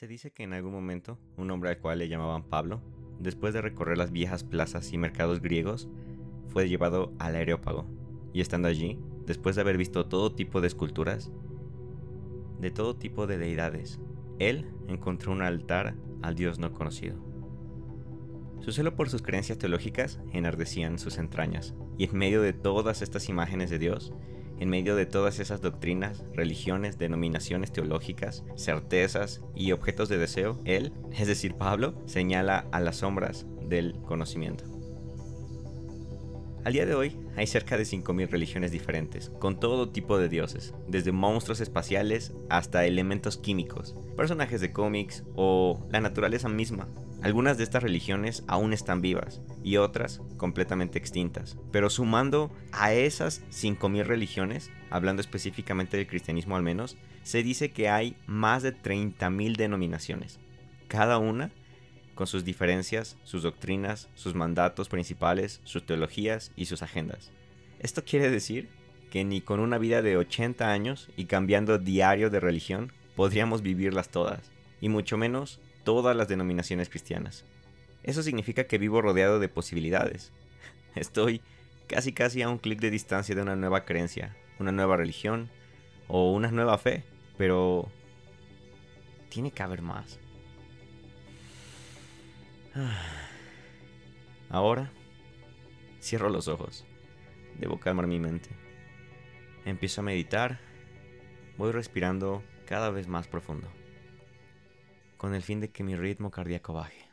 Se dice que en algún momento un hombre al cual le llamaban Pablo, después de recorrer las viejas plazas y mercados griegos, fue llevado al Areópago, y estando allí, después de haber visto todo tipo de esculturas, de todo tipo de deidades, él encontró un altar al Dios no conocido. Su celo por sus creencias teológicas enardecían sus entrañas, y en medio de todas estas imágenes de Dios, en medio de todas esas doctrinas, religiones, denominaciones teológicas, certezas y objetos de deseo, él, es decir, Pablo, señala a las sombras del conocimiento. Al día de hoy hay cerca de 5.000 religiones diferentes, con todo tipo de dioses, desde monstruos espaciales hasta elementos químicos, personajes de cómics o la naturaleza misma. Algunas de estas religiones aún están vivas y otras completamente extintas, pero sumando a esas 5.000 religiones, hablando específicamente del cristianismo al menos, se dice que hay más de 30.000 denominaciones, cada una con sus diferencias, sus doctrinas, sus mandatos principales, sus teologías y sus agendas. Esto quiere decir que ni con una vida de 80 años y cambiando diario de religión podríamos vivirlas todas, y mucho menos todas las denominaciones cristianas. Eso significa que vivo rodeado de posibilidades. Estoy casi casi a un clic de distancia de una nueva creencia, una nueva religión o una nueva fe, pero tiene que haber más. Ahora cierro los ojos. Debo calmar mi mente. Empiezo a meditar. Voy respirando cada vez más profundo. Con el fin de que mi ritmo cardíaco baje.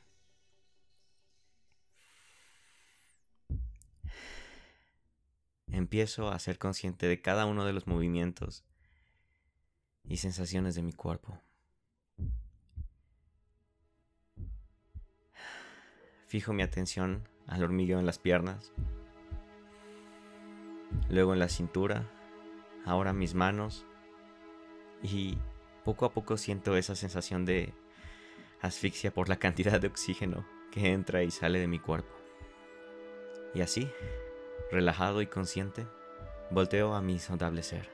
Empiezo a ser consciente de cada uno de los movimientos y sensaciones de mi cuerpo. Fijo mi atención al hormigueo en las piernas, luego en la cintura, ahora mis manos y poco a poco siento esa sensación de asfixia por la cantidad de oxígeno que entra y sale de mi cuerpo. Y así, relajado y consciente, volteo a mi insondable ser.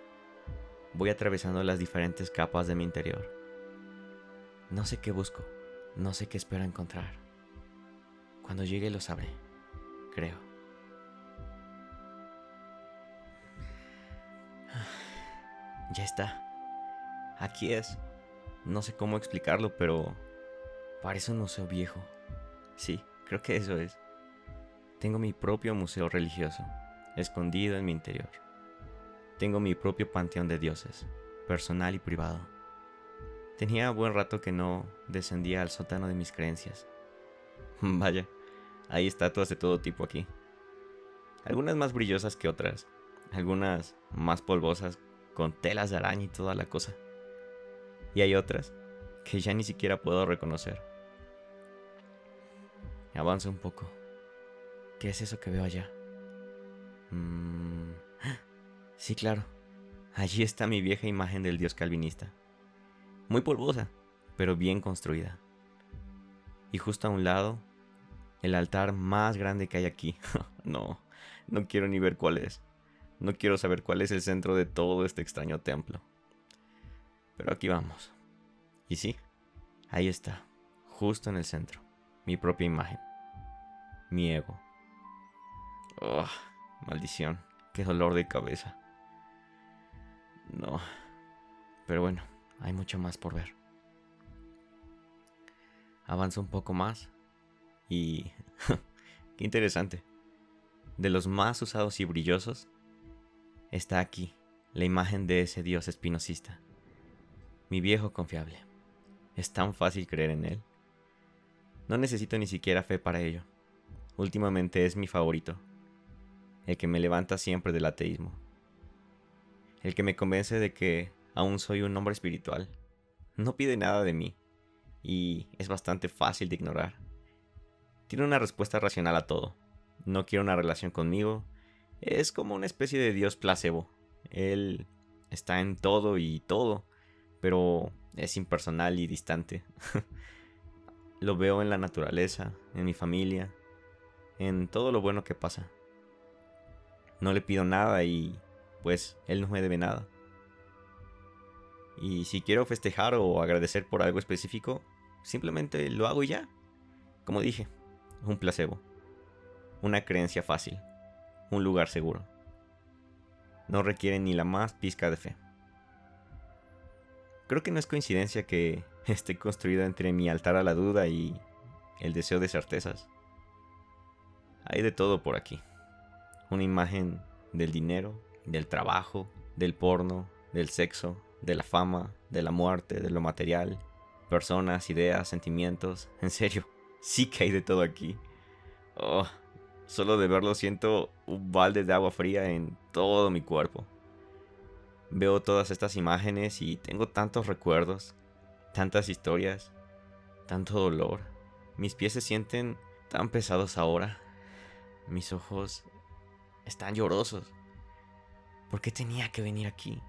Voy atravesando las diferentes capas de mi interior. No sé qué busco, no sé qué espero encontrar. Cuando llegue lo sabré, creo. Ya está. Aquí es. No sé cómo explicarlo, pero parece un museo viejo. Sí, creo que eso es. Tengo mi propio museo religioso, escondido en mi interior. Tengo mi propio panteón de dioses, personal y privado. Tenía buen rato que no descendía al sótano de mis creencias. Vaya, hay estatuas de todo tipo aquí. Algunas más brillosas que otras, algunas más polvosas con telas de araña y toda la cosa. Y hay otras que ya ni siquiera puedo reconocer. Avanzo un poco. ¿Qué es eso que veo allá? Mm, sí, claro. Allí está mi vieja imagen del dios calvinista. Muy polvosa, pero bien construida. Y justo a un lado el altar más grande que hay aquí. no, no quiero ni ver cuál es. No quiero saber cuál es el centro de todo este extraño templo. Pero aquí vamos. Y sí, ahí está, justo en el centro, mi propia imagen. Mi ego. Oh, maldición, qué dolor de cabeza. No. Pero bueno, hay mucho más por ver. Avanzo un poco más y... qué interesante. De los más usados y brillosos, está aquí la imagen de ese dios espinosista. Mi viejo confiable. Es tan fácil creer en él. No necesito ni siquiera fe para ello. Últimamente es mi favorito. El que me levanta siempre del ateísmo. El que me convence de que aún soy un hombre espiritual. No pide nada de mí. Y es bastante fácil de ignorar. Tiene una respuesta racional a todo. No quiere una relación conmigo. Es como una especie de dios placebo. Él está en todo y todo, pero es impersonal y distante. lo veo en la naturaleza, en mi familia, en todo lo bueno que pasa. No le pido nada y pues él no me debe nada. Y si quiero festejar o agradecer por algo específico, simplemente lo hago y ya. Como dije, un placebo. Una creencia fácil. Un lugar seguro. No requiere ni la más pizca de fe. Creo que no es coincidencia que esté construido entre mi altar a la duda y el deseo de certezas. Hay de todo por aquí. Una imagen del dinero, del trabajo, del porno, del sexo, de la fama, de la muerte, de lo material, personas, ideas, sentimientos. En serio, sí que hay de todo aquí. Oh, solo de verlo siento un balde de agua fría en todo mi cuerpo. Veo todas estas imágenes y tengo tantos recuerdos, tantas historias, tanto dolor. Mis pies se sienten tan pesados ahora. Mis ojos están llorosos. ¿Por qué tenía que venir aquí?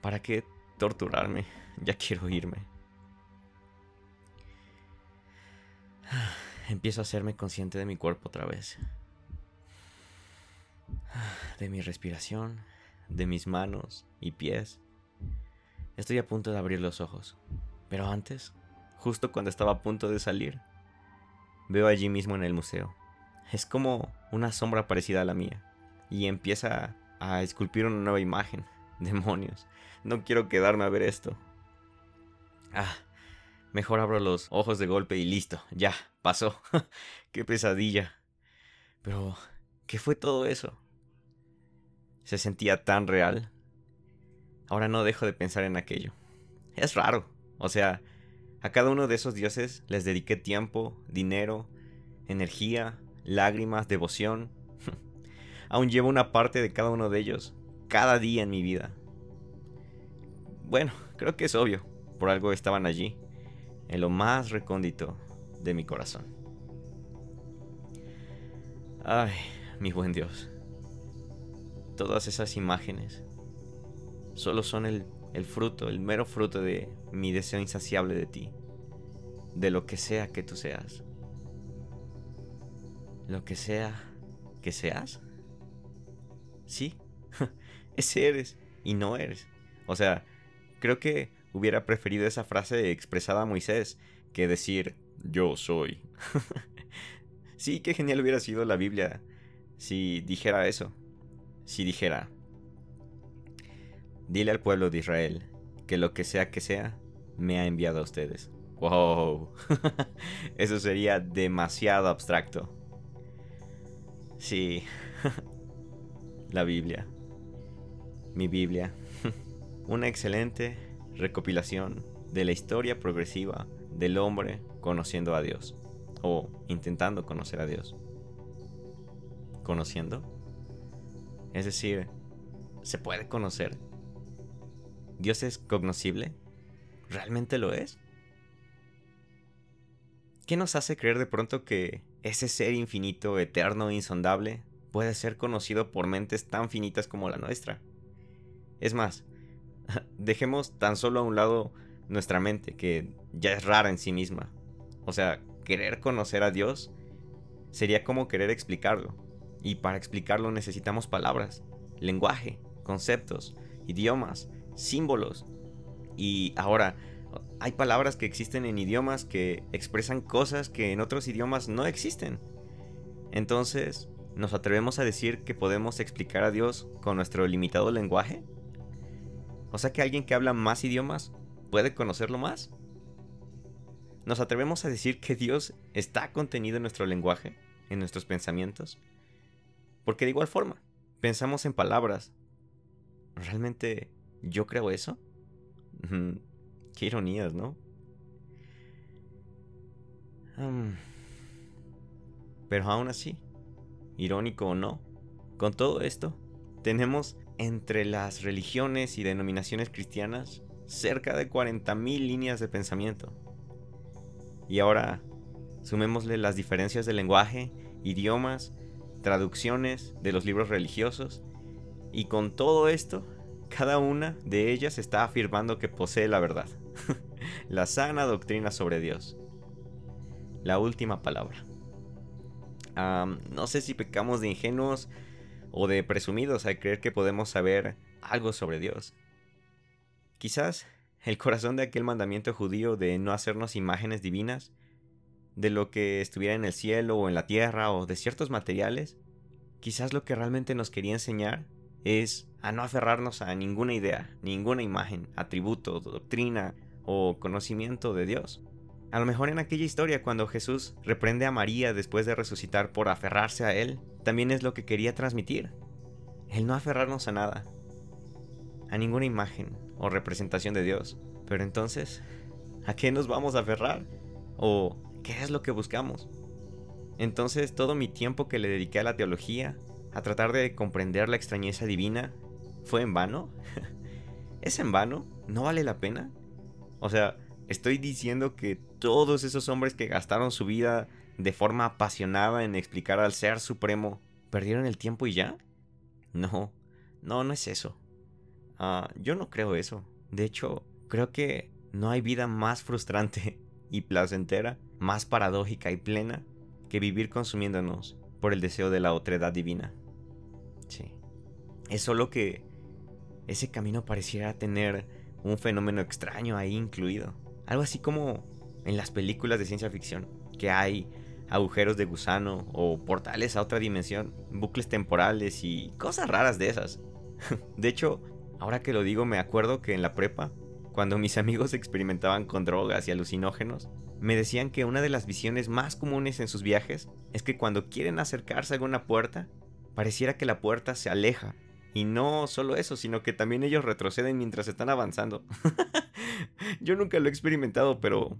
¿Para qué torturarme? Ya quiero irme. Empiezo a hacerme consciente de mi cuerpo otra vez. De mi respiración, de mis manos y pies. Estoy a punto de abrir los ojos. Pero antes, justo cuando estaba a punto de salir, veo allí mismo en el museo. Es como una sombra parecida a la mía. Y empieza a esculpir una nueva imagen. Demonios. No quiero quedarme a ver esto. Ah, mejor abro los ojos de golpe y listo. Ya, pasó. Qué pesadilla. Pero, ¿qué fue todo eso? Se sentía tan real. Ahora no dejo de pensar en aquello. Es raro. O sea, a cada uno de esos dioses les dediqué tiempo, dinero, energía, lágrimas, devoción. Aún llevo una parte de cada uno de ellos, cada día en mi vida. Bueno, creo que es obvio, por algo estaban allí, en lo más recóndito de mi corazón. Ay, mi buen Dios. Todas esas imágenes solo son el, el fruto, el mero fruto de mi deseo insaciable de ti, de lo que sea que tú seas. Lo que sea que seas. Sí, ese eres y no eres. O sea, creo que hubiera preferido esa frase expresada a Moisés que decir yo soy. sí, qué genial hubiera sido la Biblia si dijera eso. Si dijera, dile al pueblo de Israel que lo que sea que sea, me ha enviado a ustedes. Wow, eso sería demasiado abstracto. Sí, la Biblia. Mi Biblia. Una excelente recopilación de la historia progresiva del hombre conociendo a Dios. O intentando conocer a Dios. ¿Conociendo? Es decir, ¿se puede conocer? ¿Dios es cognoscible? ¿Realmente lo es? ¿Qué nos hace creer de pronto que ese ser infinito, eterno e insondable puede ser conocido por mentes tan finitas como la nuestra. Es más, dejemos tan solo a un lado nuestra mente, que ya es rara en sí misma. O sea, querer conocer a Dios sería como querer explicarlo. Y para explicarlo necesitamos palabras, lenguaje, conceptos, idiomas, símbolos. Y ahora, hay palabras que existen en idiomas que expresan cosas que en otros idiomas no existen. Entonces, ¿nos atrevemos a decir que podemos explicar a Dios con nuestro limitado lenguaje? O sea que alguien que habla más idiomas puede conocerlo más. ¿Nos atrevemos a decir que Dios está contenido en nuestro lenguaje, en nuestros pensamientos? Porque de igual forma, pensamos en palabras. ¿Realmente yo creo eso? Qué ironías, ¿no? pero aún así, irónico o no, con todo esto, tenemos entre las religiones y denominaciones cristianas cerca de 40.000 líneas de pensamiento. Y ahora, sumémosle las diferencias de lenguaje, idiomas, traducciones de los libros religiosos, y con todo esto, cada una de ellas está afirmando que posee la verdad. la sana doctrina sobre Dios. La última palabra. no sé si pecamos de ingenuos o de presumidos al creer que podemos saber algo sobre Dios. Quizás el corazón de aquel mandamiento judío de no hacernos imágenes divinas, de lo que estuviera en el cielo o en la tierra o de ciertos materiales, quizás lo que realmente nos quería enseñar es a no aferrarnos a ninguna idea, ninguna imagen, atributo, doctrina o conocimiento de Dios. A lo mejor en aquella historia cuando Jesús reprende a María después de resucitar por aferrarse a Él, también es lo que quería transmitir. El no aferrarnos a nada, a ninguna imagen o representación de Dios. Pero entonces, ¿a qué nos vamos a aferrar? ¿O qué es lo que buscamos? Entonces todo mi tiempo que le dediqué a la teología, a tratar de comprender la extrañeza divina, ¿fue en vano? ¿Es en vano? ¿No vale la pena? O sea, estoy diciendo que todos esos hombres que gastaron su vida de forma apasionada en explicar al Ser Supremo, ¿perdieron el tiempo y ya? No, no, no es eso. Ah, yo no creo eso. De hecho, creo que no hay vida más frustrante y placentera, más paradójica y plena que vivir consumiéndonos por el deseo de la otredad divina. Sí. Es solo que ese camino pareciera tener un fenómeno extraño ahí incluido. Algo así como en las películas de ciencia ficción, que hay agujeros de gusano o portales a otra dimensión, bucles temporales y cosas raras de esas. de hecho, ahora que lo digo me acuerdo que en la prepa, cuando mis amigos experimentaban con drogas y alucinógenos, me decían que una de las visiones más comunes en sus viajes es que cuando quieren acercarse a alguna puerta, pareciera que la puerta se aleja. Y no solo eso, sino que también ellos retroceden mientras están avanzando. Yo nunca lo he experimentado, pero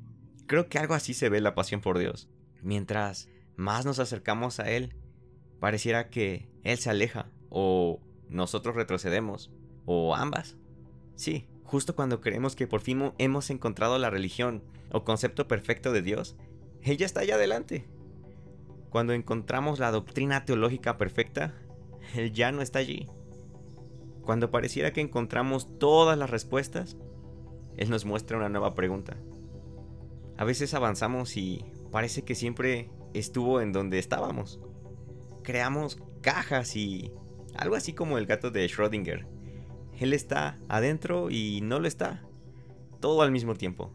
creo que algo así se ve la pasión por Dios. Mientras más nos acercamos a Él, pareciera que Él se aleja o nosotros retrocedemos o ambas. Sí, justo cuando creemos que por fin hemos encontrado la religión o concepto perfecto de Dios, Él ya está allá adelante. Cuando encontramos la doctrina teológica perfecta, Él ya no está allí. Cuando pareciera que encontramos todas las respuestas, Él nos muestra una nueva pregunta. A veces avanzamos y parece que siempre estuvo en donde estábamos. Creamos cajas y algo así como el gato de Schrödinger. Él está adentro y no lo está. Todo al mismo tiempo.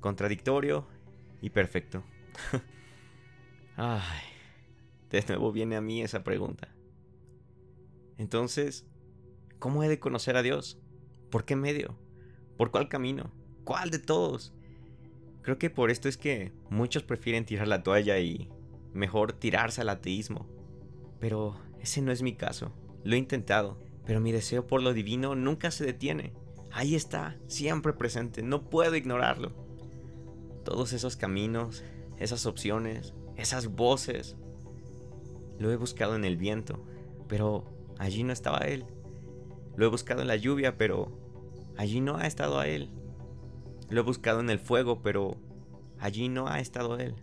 Contradictorio y perfecto. Ay, de nuevo viene a mí esa pregunta. Entonces, ¿cómo he de conocer a Dios? ¿Por qué medio? ¿Por cuál camino? ¿Cuál de todos? Creo que por esto es que muchos prefieren tirar la toalla y mejor tirarse al ateísmo. Pero ese no es mi caso. Lo he intentado, pero mi deseo por lo divino nunca se detiene. Ahí está, siempre presente, no puedo ignorarlo. Todos esos caminos, esas opciones, esas voces, lo he buscado en el viento, pero allí no estaba él. Lo he buscado en la lluvia, pero allí no ha estado a él. Lo he buscado en el fuego, pero allí no ha estado él.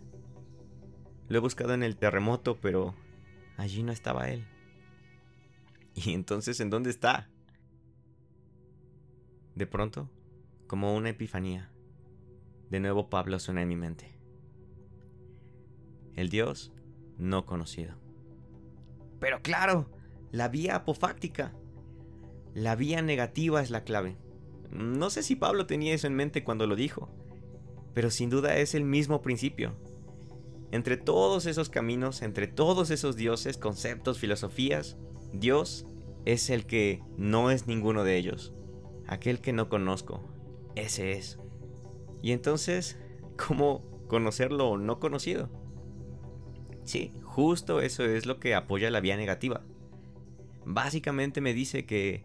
Lo he buscado en el terremoto, pero allí no estaba él. ¿Y entonces en dónde está? De pronto, como una epifanía, de nuevo Pablo suena en mi mente. El Dios no conocido. Pero claro, la vía apofáctica. La vía negativa es la clave. No sé si Pablo tenía eso en mente cuando lo dijo, pero sin duda es el mismo principio. Entre todos esos caminos, entre todos esos dioses, conceptos, filosofías, Dios es el que no es ninguno de ellos. Aquel que no conozco, ese es. Y entonces, ¿cómo conocerlo no conocido? Sí, justo eso es lo que apoya la vía negativa. Básicamente me dice que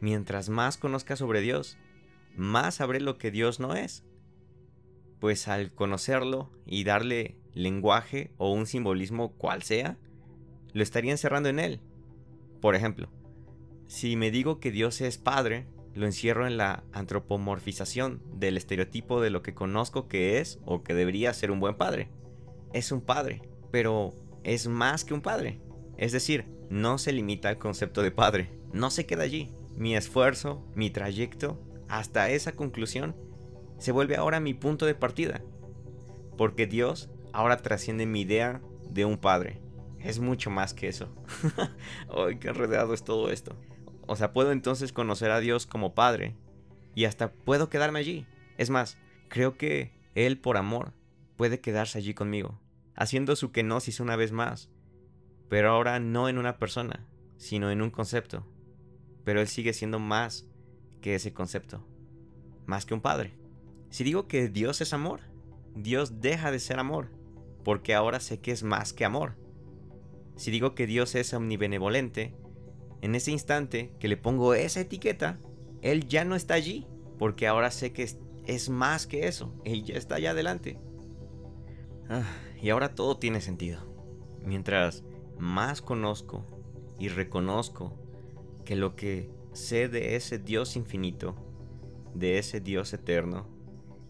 mientras más conozca sobre Dios, más sabré lo que Dios no es. Pues al conocerlo y darle lenguaje o un simbolismo cual sea, lo estaría encerrando en él. Por ejemplo, si me digo que Dios es Padre, lo encierro en la antropomorfización del estereotipo de lo que conozco que es o que debería ser un buen padre. Es un padre, pero es más que un padre. Es decir, no se limita al concepto de padre, no se queda allí mi esfuerzo, mi trayecto, hasta esa conclusión, se vuelve ahora mi punto de partida. Porque Dios ahora trasciende mi idea de un padre. Es mucho más que eso. ¡Ay, qué enredado es todo esto! O sea, puedo entonces conocer a Dios como padre y hasta puedo quedarme allí. Es más, creo que Él por amor puede quedarse allí conmigo, haciendo su kenosis una vez más, pero ahora no en una persona, sino en un concepto. Pero Él sigue siendo más que ese concepto, más que un padre. Si digo que Dios es amor, Dios deja de ser amor, porque ahora sé que es más que amor. Si digo que Dios es omnibenevolente, en ese instante que le pongo esa etiqueta, Él ya no está allí, porque ahora sé que es, más que eso, Él ya está allá adelante. Ah, y ahora todo tiene sentido. Mientras más conozco y reconozco que lo que sé de ese Dios infinito, de ese Dios eterno,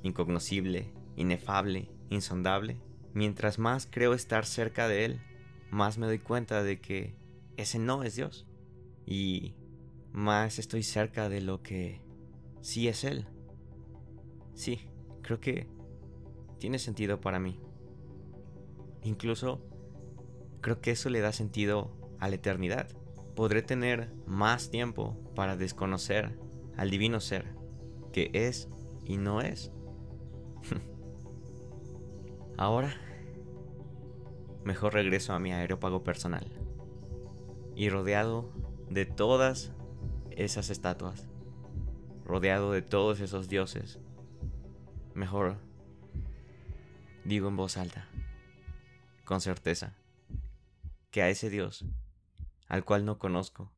incognoscible, inefable, insondable, mientras más creo estar cerca de Él, más me doy cuenta de que ese no es Dios. Y más estoy cerca de lo que sí es Él. Sí, creo que tiene sentido para mí. Incluso creo que eso le da sentido a la eternidad. Podré tener más tiempo para desconocer al divino ser, que es y no es. Ahora, mejor regreso a mi aerópago personal. Y rodeado de todas esas estatuas, rodeado de todos esos dioses, mejor digo en voz alta, con certeza, que a ese Dios, al cual no conozco,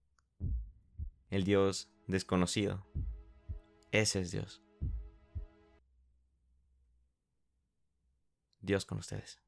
el Dios desconocido, ese es Dios. Dios con ustedes.